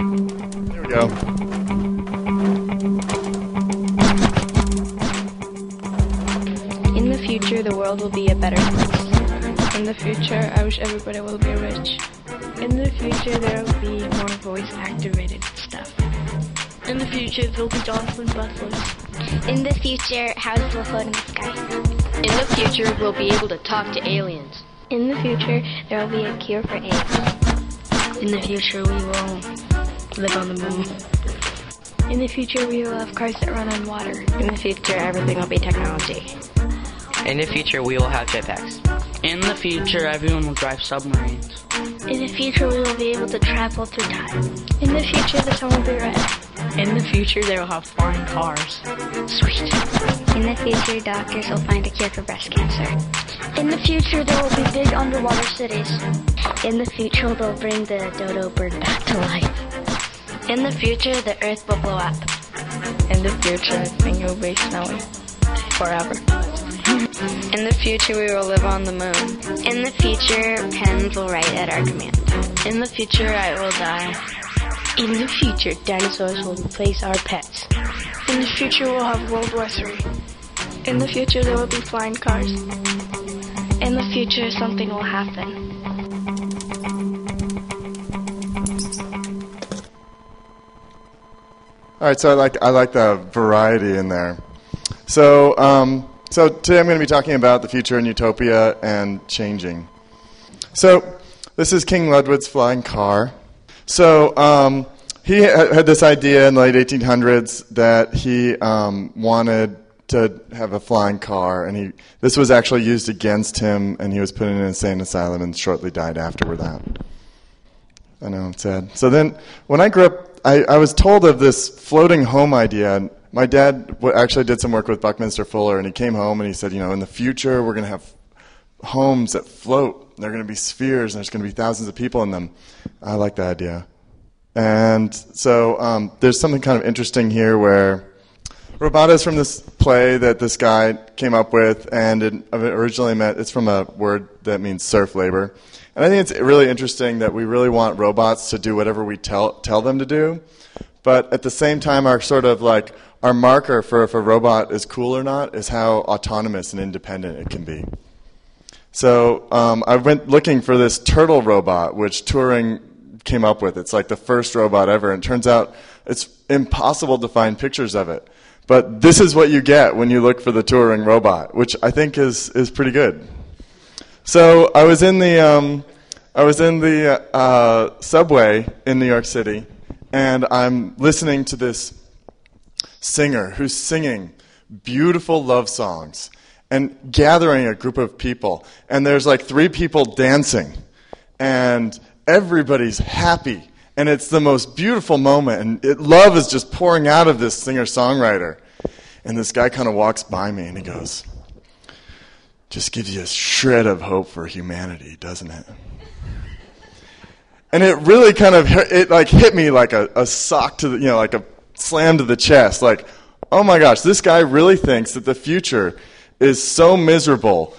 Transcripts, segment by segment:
Here we go. In the future, the world will be a better place. In the future, I wish everybody will be rich. In the future, there will be more voice activated stuff. In the future, there will be dolphin butlers. In the future, houses will float in the sky. In the future, we'll be able to talk to aliens. In the future, there will be a cure for AIDS. In the future, we will live on the moon. In the future, we will have cars that run on water. In the future, everything will be technology. In the future, we will have jetpacks. In the future, everyone will drive submarines. In the future, we will be able to travel through time. In the future, the sun will be red. In the future, they will have flying cars. Sweet. In the future, doctors will find a cure for breast cancer. In the future, there will be big underwater cities. In the future, they'll bring the dodo bird back to life. In the future, the earth will blow up. In the future, things will be snowy. Forever. In the future, we will live on the moon. In the future, pens will write at our command. In the future, I will die. In the future, dinosaurs will replace our pets. In the future, we'll have World War III. In the future, there will be flying cars. In the future, something will happen. All right, so I like I like the variety in there. So um, so today I'm going to be talking about the future and utopia and changing. So this is King Ludwig's flying car. So um, he ha- had this idea in the late 1800s that he um, wanted to have a flying car, and he this was actually used against him, and he was put in an insane asylum and shortly died after that. I know it's sad. So then, when I grew up, I, I was told of this floating home idea. My dad actually did some work with Buckminster Fuller, and he came home and he said, you know, in the future we're going to have homes that float. They're going to be spheres, and there's going to be thousands of people in them. I like that idea. And so um, there's something kind of interesting here where Robota is from this play that this guy came up with, and it originally meant it's from a word that means serf labor. And I think it's really interesting that we really want robots to do whatever we tell tell them to do, but at the same time, our sort of like our marker for if a robot is cool or not is how autonomous and independent it can be. So um, I went looking for this turtle robot, which Turing came up with. It's like the first robot ever, and it turns out it's impossible to find pictures of it. But this is what you get when you look for the Turing robot, which I think is is pretty good. So I was in the um, I was in the uh, subway in New York City, and I'm listening to this singer who's singing beautiful love songs and gathering a group of people. And there's like three people dancing, and everybody's happy. And it's the most beautiful moment, and it, love is just pouring out of this singer songwriter. And this guy kind of walks by me and he goes, Just gives you a shred of hope for humanity, doesn't it? And it really kind of it like hit me like a, a sock to the you know like a slam to the chest. Like, oh my gosh, this guy really thinks that the future is so miserable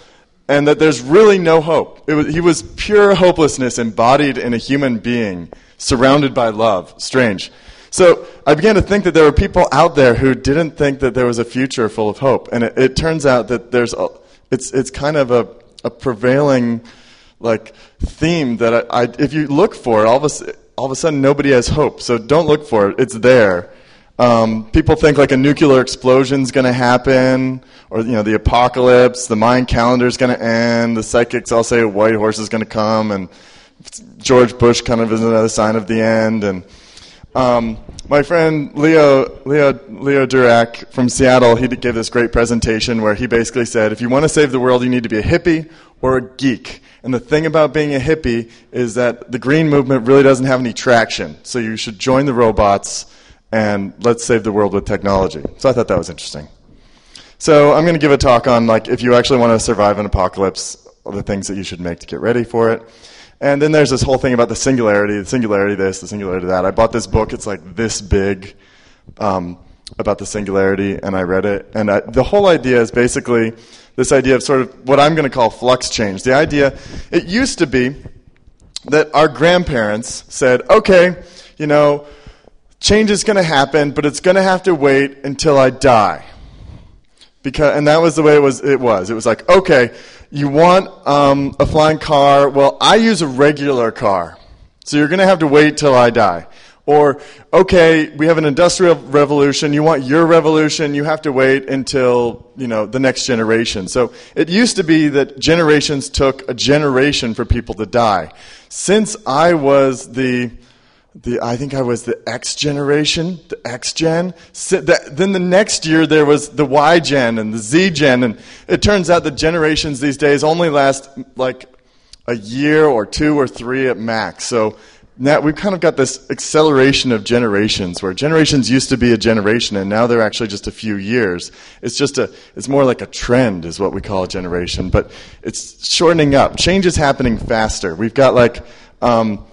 and that there's really no hope. Was, he was pure hopelessness embodied in a human being surrounded by love. Strange. So I began to think that there were people out there who didn't think that there was a future full of hope. And it, it turns out that there's a, it's, it's kind of a, a prevailing like theme that I, I, if you look for it, all of, a, all of a sudden nobody has hope. So don't look for it. It's there. Um, people think like a nuclear explosion is going to happen, or you know the apocalypse, the Mayan calendar is going to end, the psychics all say a white horse is going to come, and George Bush kind of is another sign of the end. And um, my friend Leo Leo Leo Durack from Seattle, he gave this great presentation where he basically said, if you want to save the world, you need to be a hippie or a geek. And the thing about being a hippie is that the green movement really doesn't have any traction. So you should join the robots and let's save the world with technology. So I thought that was interesting. So I'm going to give a talk on like if you actually want to survive an apocalypse, the things that you should make to get ready for it. And then there's this whole thing about the singularity, the singularity this, the singularity that. I bought this book. It's like this big um, about the singularity, and I read it. And I, the whole idea is basically this idea of sort of what I'm going to call flux change. The idea, it used to be that our grandparents said, okay, you know, change is going to happen, but it's going to have to wait until I die. Because, and that was the way it was. It was. It was like, okay, you want um, a flying car? Well, I use a regular car, so you're going to have to wait till I die. Or, okay, we have an industrial revolution. You want your revolution. You have to wait until, you know, the next generation. So it used to be that generations took a generation for people to die. Since I was the, the I think I was the X generation, the X gen. Then the next year there was the Y gen and the Z gen. And it turns out that generations these days only last like a year or two or three at max. So now we've kind of got this acceleration of generations where generations used to be a generation and now they're actually just a few years. It's just a, it's more like a trend is what we call a generation, but it's shortening up. Change is happening faster. We've got like, um,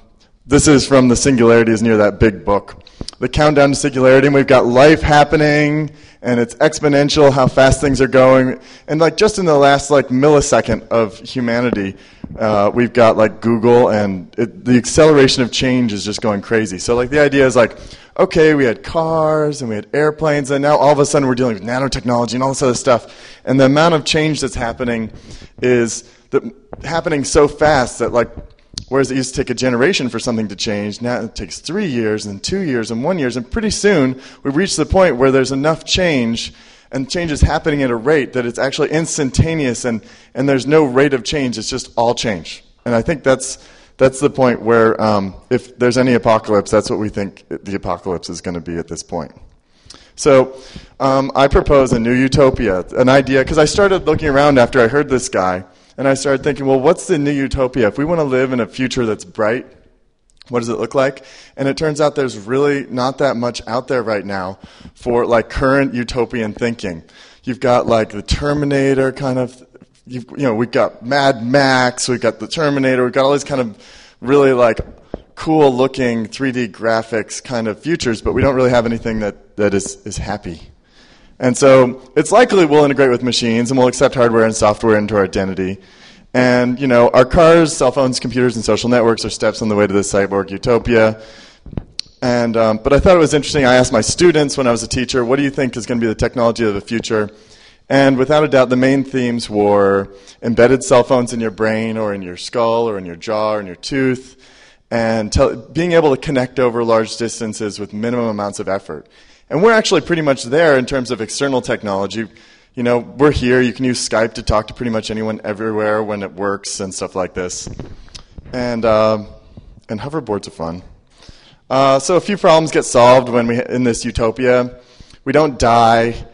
this is from the Singularity is near that big book. The countdown to singularity and we've got life happening and it's exponential how fast things are going. And like just in the last like millisecond of humanity, uh, we've got like Google, and it, the acceleration of change is just going crazy. So like the idea is like, okay, we had cars and we had airplanes, and now all of a sudden we're dealing with nanotechnology and all this other stuff. And the amount of change that's happening is that happening so fast that like Whereas it used to take a generation for something to change, now it takes three years and two years and one year, and pretty soon we reach the point where there's enough change and change is happening at a rate that it's actually instantaneous and, and there's no rate of change, it's just all change. And I think that's, that's the point where um, if there's any apocalypse, that's what we think the apocalypse is going to be at this point. So um, I propose a new utopia, an idea, because I started looking around after I heard this guy and I started thinking, well, what's the new utopia? If we want to live in a future that's bright, what does it look like? And it turns out there's really not that much out there right now for like current utopian thinking. You've got like the Terminator kind of, you know, we've got Mad Max, we've got the Terminator, we've got all these kind of really like cool looking 3D graphics kind of futures, but we don't really have anything that, that is, is happy. And so it's likely we'll integrate with machines and we'll accept hardware and software into our identity. And, you know, our cars, cell phones, computers, and social networks are steps on the way to this cyborg utopia. And, um, but I thought it was interesting. I asked my students when I was a teacher, what do you think is going to be the technology of the future? And without a doubt, the main themes were embedded cell phones in your brain or in your skull or in your jaw or in your tooth, and being able to connect over large distances with minimum amounts of effort. And we're actually pretty much there in terms of external technology. You know, we're here. You can use Skype to talk to pretty much anyone everywhere when it works and stuff like this. And, uh, and hoverboards are fun. Uh, so a few problems get solved when we in this utopia. We don't die.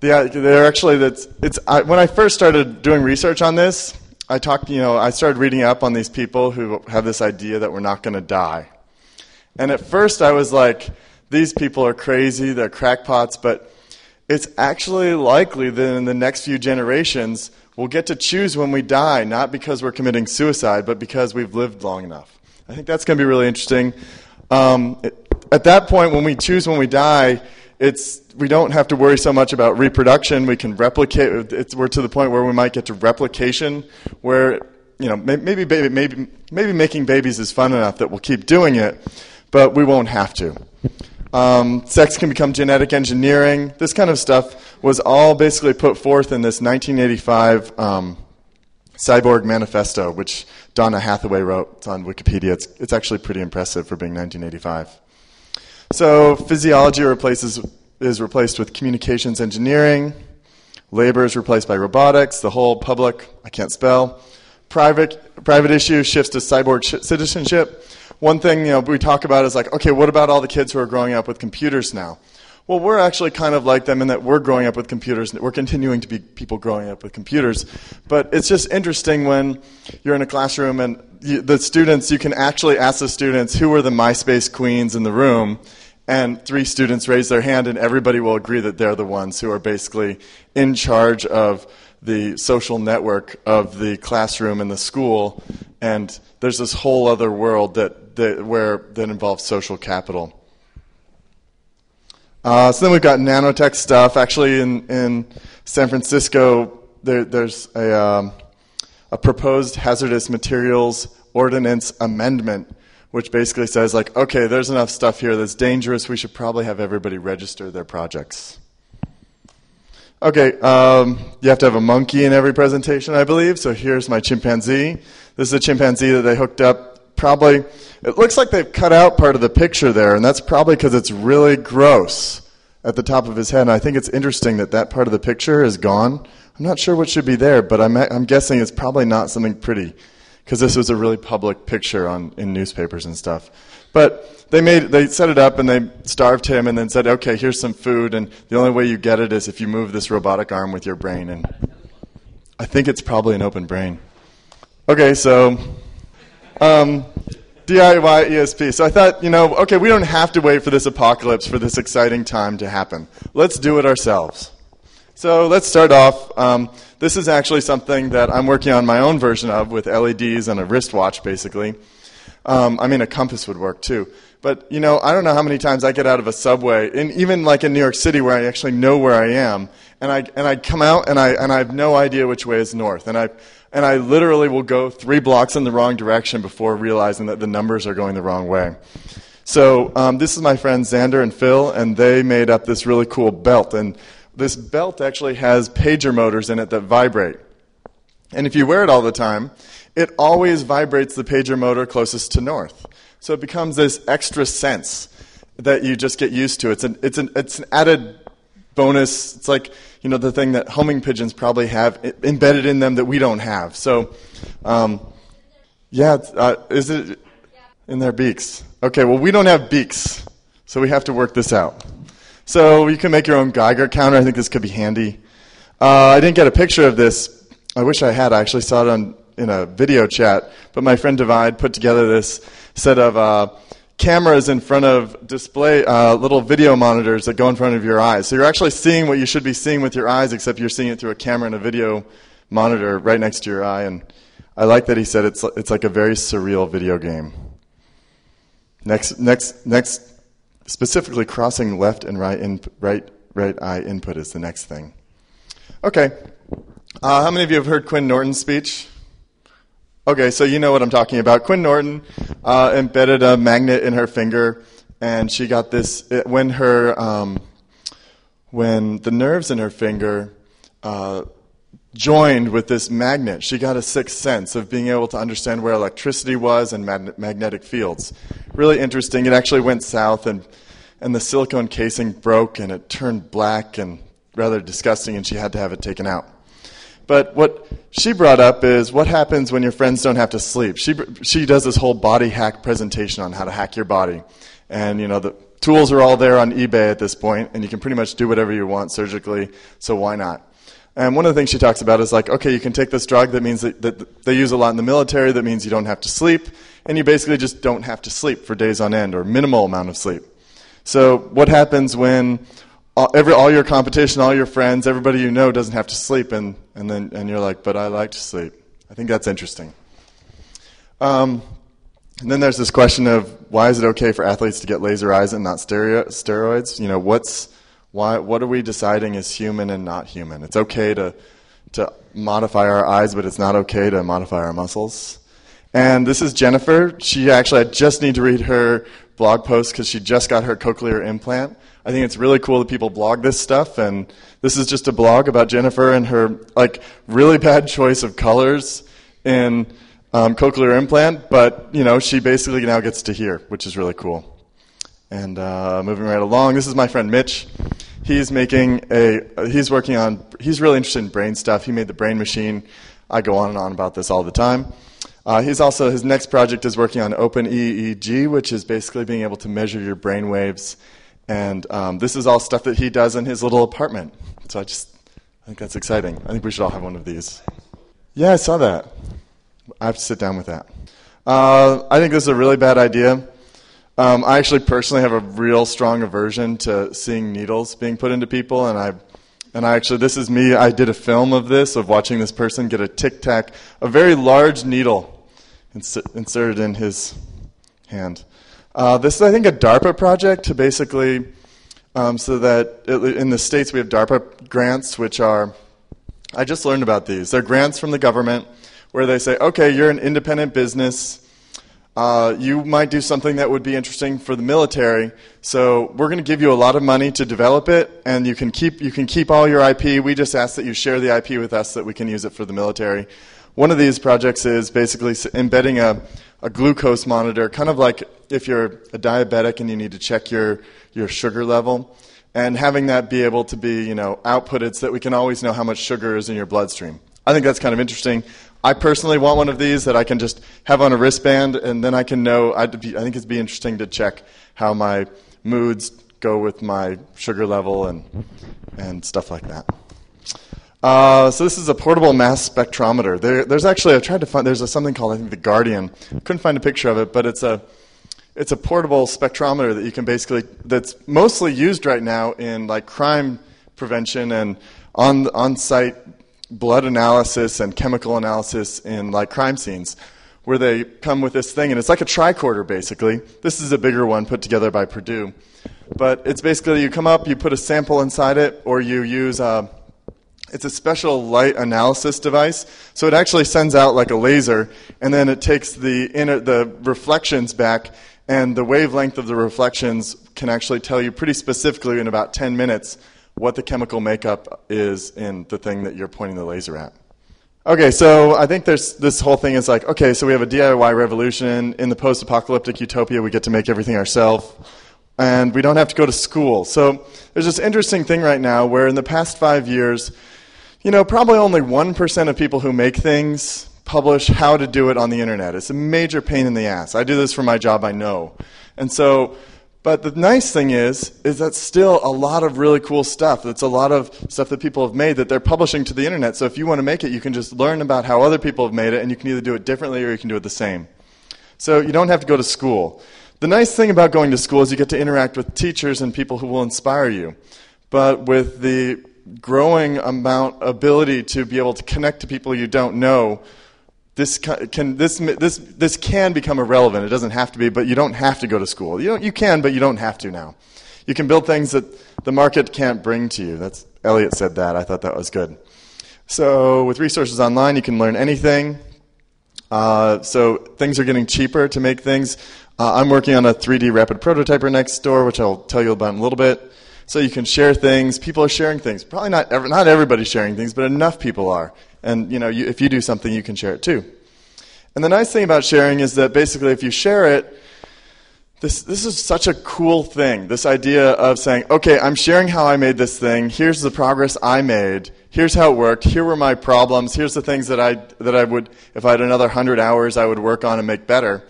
The, they're actually that's it's I, when I first started doing research on this. I talked, you know, I started reading up on these people who have this idea that we're not going to die. And at first, I was like, these people are crazy, they're crackpots, but it's actually likely that in the next few generations, we'll get to choose when we die, not because we're committing suicide, but because we've lived long enough. I think that's going to be really interesting. Um, it, at that point, when we choose when we die, it's, we don't have to worry so much about reproduction. We can replicate. It's, we're to the point where we might get to replication, where you know maybe baby, maybe maybe making babies is fun enough that we'll keep doing it, but we won't have to. Um, sex can become genetic engineering. This kind of stuff was all basically put forth in this 1985 um, Cyborg Manifesto, which Donna Haraway wrote. It's on Wikipedia. It's, it's actually pretty impressive for being 1985. So physiology replaces, is replaced with communications engineering. Labor is replaced by robotics. The whole public, I can't spell. Private, private issue shifts to cyborg sh- citizenship one thing you know we talk about is like, okay, what about all the kids who are growing up with computers now? Well, we're actually kind of like them in that we're growing up with computers. We're continuing to be people growing up with computers. But it's just interesting when you're in a classroom and you, the students, you can actually ask the students who are the MySpace queens in the room, and three students raise their hand, and everybody will agree that they're the ones who are basically in charge of the social network of the classroom and the school. And there's this whole other world that that, where, that involves social capital. Uh, so then we've got nanotech stuff. Actually, in, in San Francisco, there, there's a, um, a proposed hazardous materials ordinance amendment which basically says, like, okay, there's enough stuff here that's dangerous. We should probably have everybody register their projects. Okay, um, you have to have a monkey in every presentation, I believe. So here's my chimpanzee. This is a chimpanzee that they hooked up. Probably, it looks like they've cut out part of the picture there, and that's probably because it's really gross at the top of his head. And I think it's interesting that that part of the picture is gone. I'm not sure what should be there, but I'm, I'm guessing it's probably not something pretty because this was a really public picture on in newspapers and stuff. But they made they set it up and they starved him and then said, "Okay, here's some food and the only way you get it is if you move this robotic arm with your brain." And I think it's probably an open brain. Okay, so um, DIY ESP. So I thought, you know, okay, we don't have to wait for this apocalypse for this exciting time to happen. Let's do it ourselves. So let's start off. Um, this is actually something that I'm working on my own version of with LEDs and a wristwatch, basically. Um, I mean, a compass would work too. But, you know, I don't know how many times I get out of a subway, and even like in New York City where I actually know where I am, and I, and I come out and I, and I have no idea which way is north. And I, and I literally will go three blocks in the wrong direction before realizing that the numbers are going the wrong way. So um, this is my friends Xander and Phil, and they made up this really cool belt. And this belt actually has pager motors in it that vibrate. And if you wear it all the time, it always vibrates the pager motor closest to north. So it becomes this extra sense that you just get used to. It's an, it's an, it's an added bonus. It's like, you know, the thing that homing pigeons probably have embedded in them that we don't have. So, um, yeah, uh, is it in their beaks? Okay, well, we don't have beaks, so we have to work this out. So you can make your own Geiger counter. I think this could be handy. Uh, I didn't get a picture of this. I wish I had. I actually saw it on in a video chat, but my friend Divide put together this set of uh, cameras in front of display uh, little video monitors that go in front of your eyes. So you're actually seeing what you should be seeing with your eyes, except you're seeing it through a camera and a video monitor right next to your eye. And I like that he said it's it's like a very surreal video game. Next, next, next. Specifically, crossing left and right in, right right eye input is the next thing. Okay. Uh, how many of you have heard Quinn Norton's speech? Okay, so you know what I'm talking about. Quinn Norton uh, embedded a magnet in her finger, and she got this it, when her um, when the nerves in her finger uh, joined with this magnet. She got a sixth sense of being able to understand where electricity was and mag- magnetic fields. Really interesting. It actually went south, and and the silicone casing broke, and it turned black and rather disgusting, and she had to have it taken out. But what she brought up is what happens when your friends don't have to sleep. She, she does this whole body hack presentation on how to hack your body. And, you know, the tools are all there on eBay at this point, and you can pretty much do whatever you want surgically, so why not? And one of the things she talks about is like, okay, you can take this drug that means that, that they use a lot in the military, that means you don't have to sleep, and you basically just don't have to sleep for days on end or minimal amount of sleep. So what happens when all, every, all your competition, all your friends, everybody you know doesn't have to sleep, and, and then and you're like, but I like to sleep. I think that's interesting. Um, and then there's this question of why is it okay for athletes to get laser eyes and not stereo, steroids? You know, what's why? What are we deciding is human and not human? It's okay to to modify our eyes, but it's not okay to modify our muscles. And this is Jennifer. She actually, I just need to read her blog post because she just got her cochlear implant. I think it's really cool that people blog this stuff, and this is just a blog about Jennifer and her like really bad choice of colors in um, cochlear implant. But you know, she basically now gets to hear, which is really cool. And uh, moving right along, this is my friend Mitch. He's making a. He's working on. He's really interested in brain stuff. He made the brain machine. I go on and on about this all the time. Uh, he's also his next project is working on Open EEG, which is basically being able to measure your brain waves and um, this is all stuff that he does in his little apartment. So I just I think that's exciting. I think we should all have one of these. Yeah, I saw that. I have to sit down with that. Uh, I think this is a really bad idea. Um, I actually personally have a real strong aversion to seeing needles being put into people, and I and I actually this is me. I did a film of this of watching this person get a tic tac, a very large needle, inserted in his hand. Uh, this is, I think, a DARPA project to basically, um, so that in the States we have DARPA grants, which are, I just learned about these. They're grants from the government where they say, okay, you're an independent business. uh, you might do something that would be interesting for the military. So we're going to give you a lot of money to develop it, and you can keep you can keep all your IP. We just ask that you share the IP with us so that we can use it for the military. One of these projects is basically embedding a, a glucose monitor, kind of like if you're a diabetic and you need to check your, your sugar level, and having that be able to be you know outputted so that we can always know how much sugar is in your bloodstream. I think that's kind of interesting. I personally want one of these that I can just have on a wristband, and then I can know. I'd be, I think it'd be interesting to check how my moods go with my sugar level and and stuff like that. Uh, so this is a portable mass spectrometer. There, there's actually I tried to find there's a, something called I think the Guardian. Couldn't find a picture of it, but it's a it's a portable spectrometer that you can basically that's mostly used right now in like crime prevention and on on site blood analysis and chemical analysis in like crime scenes where they come with this thing and it's like a tricorder basically this is a bigger one put together by purdue but it's basically you come up you put a sample inside it or you use a, uh, it's a special light analysis device so it actually sends out like a laser and then it takes the inner the reflections back and the wavelength of the reflections can actually tell you pretty specifically in about 10 minutes what the chemical makeup is in the thing that you're pointing the laser at. Okay, so I think there's this whole thing is like, okay, so we have a DIY revolution. In the post apocalyptic utopia, we get to make everything ourselves, and we don't have to go to school. So there's this interesting thing right now where in the past five years, you know, probably only 1% of people who make things publish how to do it on the internet. It's a major pain in the ass. I do this for my job, I know. And so but the nice thing is, is that still a lot of really cool stuff. That's a lot of stuff that people have made that they're publishing to the internet. So if you want to make it, you can just learn about how other people have made it, and you can either do it differently or you can do it the same. So you don't have to go to school. The nice thing about going to school is you get to interact with teachers and people who will inspire you. But with the growing amount ability to be able to connect to people you don't know, this can this this this can become irrelevant. It doesn't have to be, but you don't have to go to school. You don't, you can, but you don't have to now. You can build things that the market can't bring to you. That's Elliot said that. I thought that was good. So with resources online, you can learn anything. Uh, so things are getting cheaper to make things. Uh, I'm working on a 3D rapid prototyper next door, which I'll tell you about in a little bit. So you can share things. People are sharing things. Probably not ever, not everybody's sharing things, but enough people are. And you know, you, if you do something, you can share it too. And the nice thing about sharing is that basically, if you share it, this, this is such a cool thing. This idea of saying, okay, I'm sharing how I made this thing. Here's the progress I made. Here's how it worked. Here were my problems. Here's the things that I, that I would, if I had another hundred hours, I would work on and make better.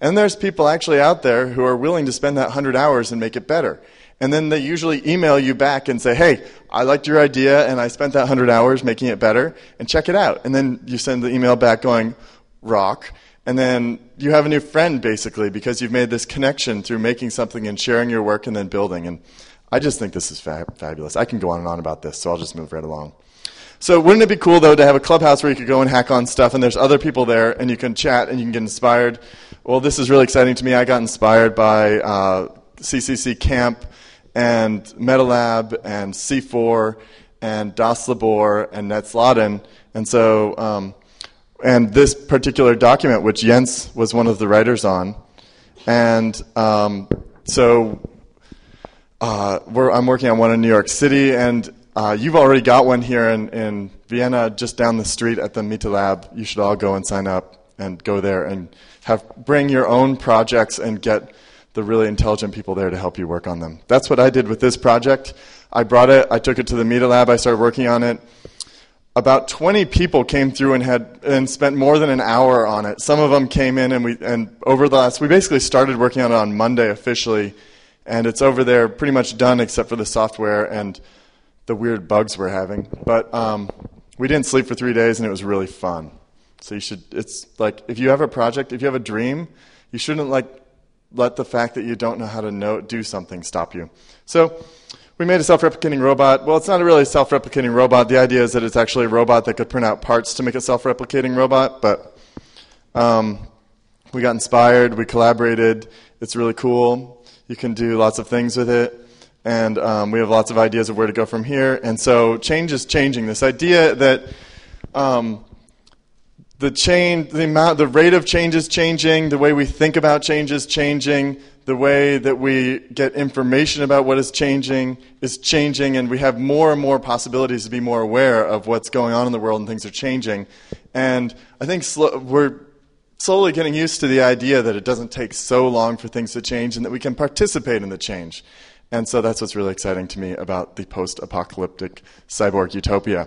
And there's people actually out there who are willing to spend that hundred hours and make it better and then they usually email you back and say, hey, I liked your idea and I spent that 100 hours making it better, and check it out. And then you send the email back going, rock. And then you have a new friend basically because you've made this connection through making something and sharing your work and then building. And I just think this is fabulous. I can go on and on about this, so I'll just move right along. So wouldn't it be cool though to have a clubhouse where you could go and hack on stuff and there's other people there and you can chat and you can get inspired? Well, this is really exciting to me. I got inspired by uh, CCC Camp and MetaLab and C4 and Das Labor and Netzladen. And so, um, and this particular document, which Jens was one of the writers on, and um, so uh, I'm working on one in New York City, and uh, you've already got one here in, in Vienna, just down the street at the MetaLab. You should all go and sign up and go there and have bring your own projects and get the really intelligent people there to help you work on them. That's what I did with this project. I brought it, I took it to the Meta Lab, I started working on it. About 20 people came through and had and spent more than an hour on it. Some of them came in and we and over the last we basically started working on it on Monday officially, and it's over there pretty much done except for the software and the weird bugs we're having. But um, we didn't sleep for three days and it was really fun. So you should. It's like if you have a project, if you have a dream, you shouldn't like let the fact that you don't know how to know, do something stop you. So we made a self-replicating robot. Well, it's not really a self-replicating robot. The idea is that it's actually a robot that could print out parts to make a self-replicating robot. But um, we got inspired. We collaborated. It's really cool. You can do lots of things with it. And um, we have lots of ideas of where to go from here. And so change is changing. This idea that um, the change, the amount, the rate of change is changing. The way we think about change is changing. The way that we get information about what is changing is changing, and we have more and more possibilities to be more aware of what's going on in the world and things are changing. And I think sl- we're slowly getting used to the idea that it doesn't take so long for things to change and that we can participate in the change. And so that's what's really exciting to me about the post apocalyptic cyborg utopia.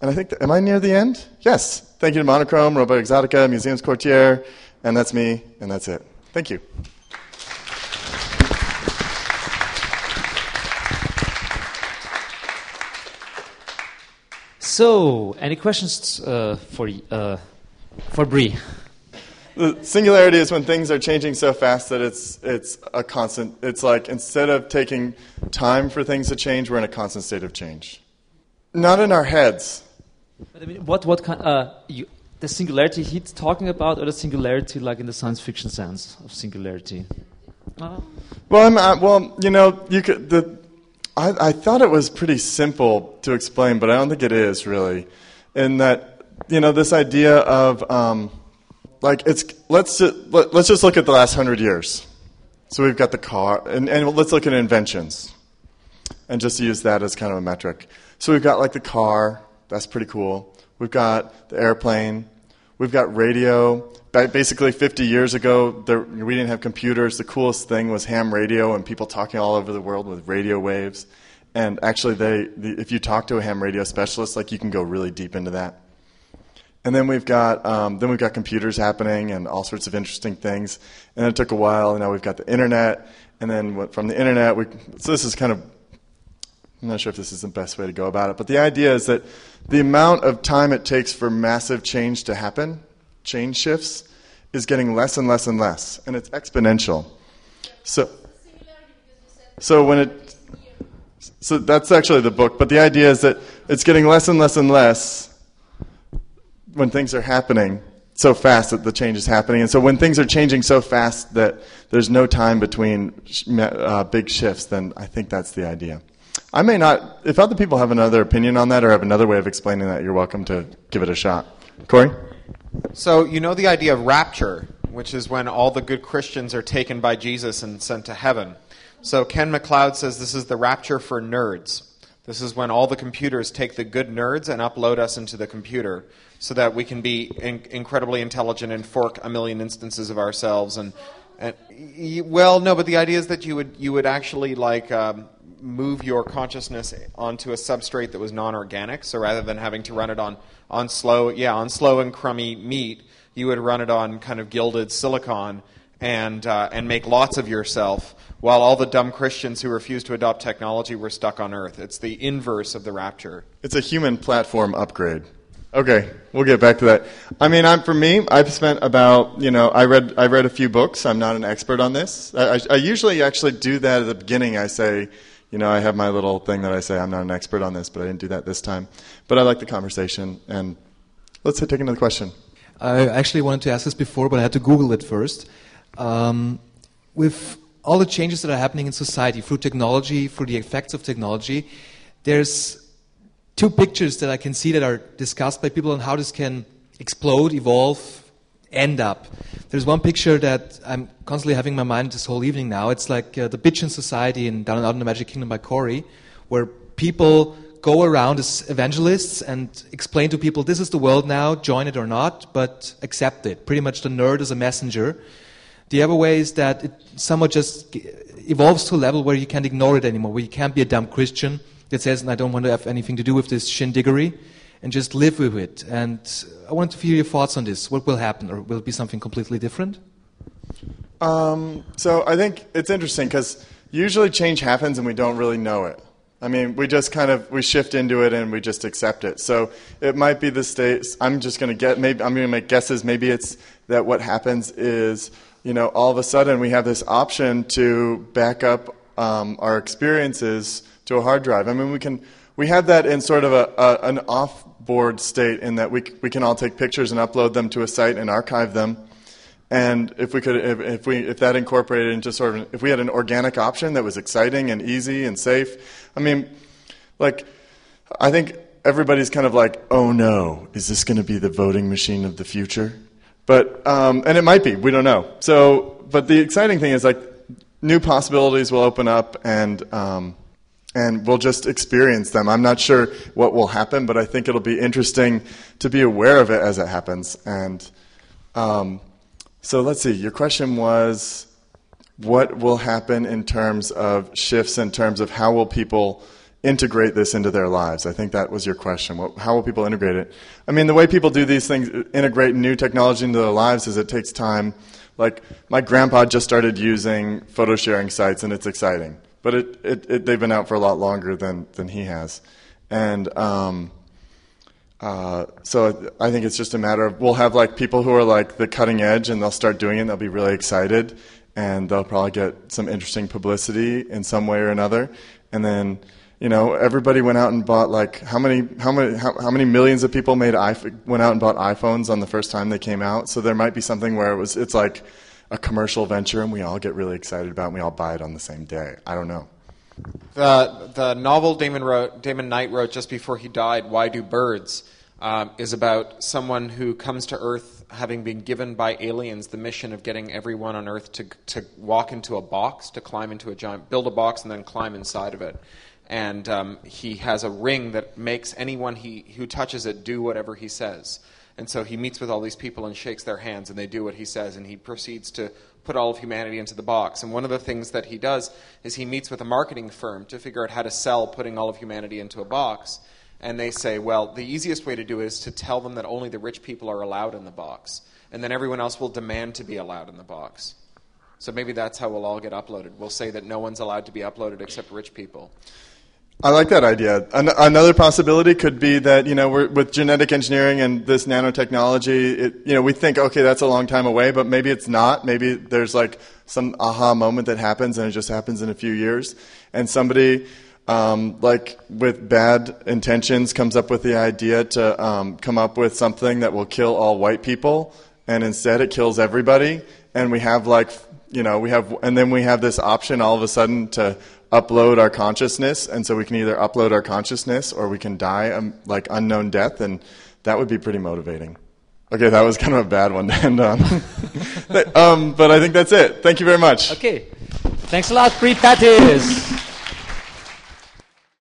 And I think, am I near the end? Yes. Thank you to Monochrome, Robo Exotica, MuseumsQuartier, and that's me, and that's it. Thank you. So, any questions uh, for uh, for Bre? The singularity is when things are changing so fast that it's it's a constant. It's like instead of taking time for things to change, we're in a constant state of change. Not in our heads. But I mean, what what kind? Uh, you, the singularity he's talking about, or the singularity like in the science fiction sense of singularity? Uh. Well, I'm, uh, well, you know, you could the I, I thought it was pretty simple to explain, but I don't think it is really. In that, you know, this idea of um, like it's let's just, let, us just look at the last hundred years. So we've got the car, and, and let's look at inventions, and just use that as kind of a metric. So we've got like the car, that's pretty cool. We've got the airplane. We've got radio basically 50 years ago, there, we didn't have computers. The coolest thing was ham radio and people talking all over the world with radio waves. And actually, they, the, if you talk to a ham radio specialist, like you can go really deep into that. And then we've got um, then we've got computers happening and all sorts of interesting things. And it took a while. And now we've got the internet. And then from the internet, we so this is kind of I'm not sure if this is the best way to go about it, but the idea is that the amount of time it takes for massive change to happen change shifts is getting less and less and less, and it's exponential. So, so when it, so that's actually the book, but the idea is that it's getting less and less and less when things are happening so fast that the change is happening. And so when things are changing so fast that there's no time between uh, big shifts, then I think that's the idea. I may not, if other people have another opinion on that or have another way of explaining that, you're welcome to give it a shot. Cory? So, you know the idea of rapture, which is when all the good Christians are taken by Jesus and sent to heaven. So, Ken MacLeod says this is the rapture for nerds. This is when all the computers take the good nerds and upload us into the computer so that we can be in- incredibly intelligent and fork a million instances of ourselves. And, and, well, no, but the idea is that you would, you would actually like um, move your consciousness onto a substrate that was non-organic. So rather than having to run it on on slow, yeah, on slow and crummy meat, you would run it on kind of gilded silicon and uh, and make lots of yourself. While all the dumb Christians who refused to adopt technology were stuck on Earth. It's the inverse of the rapture. It's a human platform upgrade. Okay, we'll get back to that. I mean, I'm for me. I've spent about you know I read I read a few books. I'm not an expert on this. I, I, I usually actually do that at the beginning. I say you know, I have my little thing that I say I'm not an expert on this, but I didn't do that this time. But I like the conversation, and let's take another question. I actually wanted to ask this before, but I had to Google it first. Um, with all the changes that are happening in society through technology, through the effects of technology, there's two pictures that I can see that are discussed by people on how this can explode, evolve, end up. There's one picture that I'm constantly having in my mind this whole evening now. It's like uh, the Bitchun Society in Down and Out in the Magic Kingdom by Cory, where people go around as evangelists and explain to people this is the world now, join it or not, but accept it. Pretty much the nerd is a messenger. The other way is that it somewhat just evolves to a level where you can't ignore it anymore, where you can't be a dumb Christian that says, I don't want to have anything to do with this shindiggery and just live with it. And I wanted to hear your thoughts on this. What will happen, or will it be something completely different? Um, so I think it's interesting because usually change happens and we don't really know it. I mean, we just kind of we shift into it and we just accept it. So it might be the state. I'm just going to get maybe I'm going to make guesses. Maybe it's that what happens is you know all of a sudden we have this option to back up um, our experiences to a hard drive. I mean, we can we have that in sort of a, a, an off-board state in that we, we can all take pictures and upload them to a site and archive them. And if we could, if, if, we, if that incorporated into sort of, if we had an organic option that was exciting and easy and safe, I mean, like, I think everybody's kind of like, oh no, is this going to be the voting machine of the future? But um, and it might be. We don't know. So, but the exciting thing is like new possibilities will open up and. Um, and we'll just experience them. I'm not sure what will happen, but I think it'll be interesting to be aware of it as it happens. And um, so let's see. Your question was, what will happen in terms of shifts in terms of how will people integrate this into their lives? I think that was your question. What, how will people integrate it? I mean, the way people do these things, integrate new technology into their lives, is it takes time. Like my grandpa just started using photo sharing sites, and it's exciting. But it, it, it they've been out for a lot longer than than he has, and. Um, uh, so I think it's just a matter of we'll have like people who are like the cutting edge and they'll start doing it and they'll be really excited and they'll probably get some interesting publicity in some way or another and then you know everybody went out and bought like how many how many how, how many millions of people made iPhone, went out and bought iPhones on the first time they came out so there might be something where it was it's like a commercial venture and we all get really excited about it and we all buy it on the same day I don't know the the novel Damon wrote Damon Knight wrote just before he died Why Do Birds um, is about someone who comes to Earth having been given by aliens the mission of getting everyone on Earth to, to walk into a box, to climb into a giant, build a box and then climb inside of it. And um, he has a ring that makes anyone he, who touches it do whatever he says. And so he meets with all these people and shakes their hands, and they do what he says, and he proceeds to put all of humanity into the box. And one of the things that he does is he meets with a marketing firm to figure out how to sell putting all of humanity into a box and they say, well, the easiest way to do it is to tell them that only the rich people are allowed in the box, and then everyone else will demand to be allowed in the box. So maybe that's how we'll all get uploaded. We'll say that no one's allowed to be uploaded except rich people. I like that idea. An- another possibility could be that you know with genetic engineering and this nanotechnology, it, you know we think okay that's a long time away, but maybe it's not. Maybe there's like some aha moment that happens and it just happens in a few years, and somebody um, like with bad intentions, comes up with the idea to um, come up with something that will kill all white people, and instead it kills everybody. And we have like, you know, we have, and then we have this option all of a sudden to upload our consciousness, and so we can either upload our consciousness or we can die um, like unknown death, and that would be pretty motivating. Okay, that was kind of a bad one to end on. um, but I think that's it. Thank you very much. Okay. Thanks a lot, Pettis.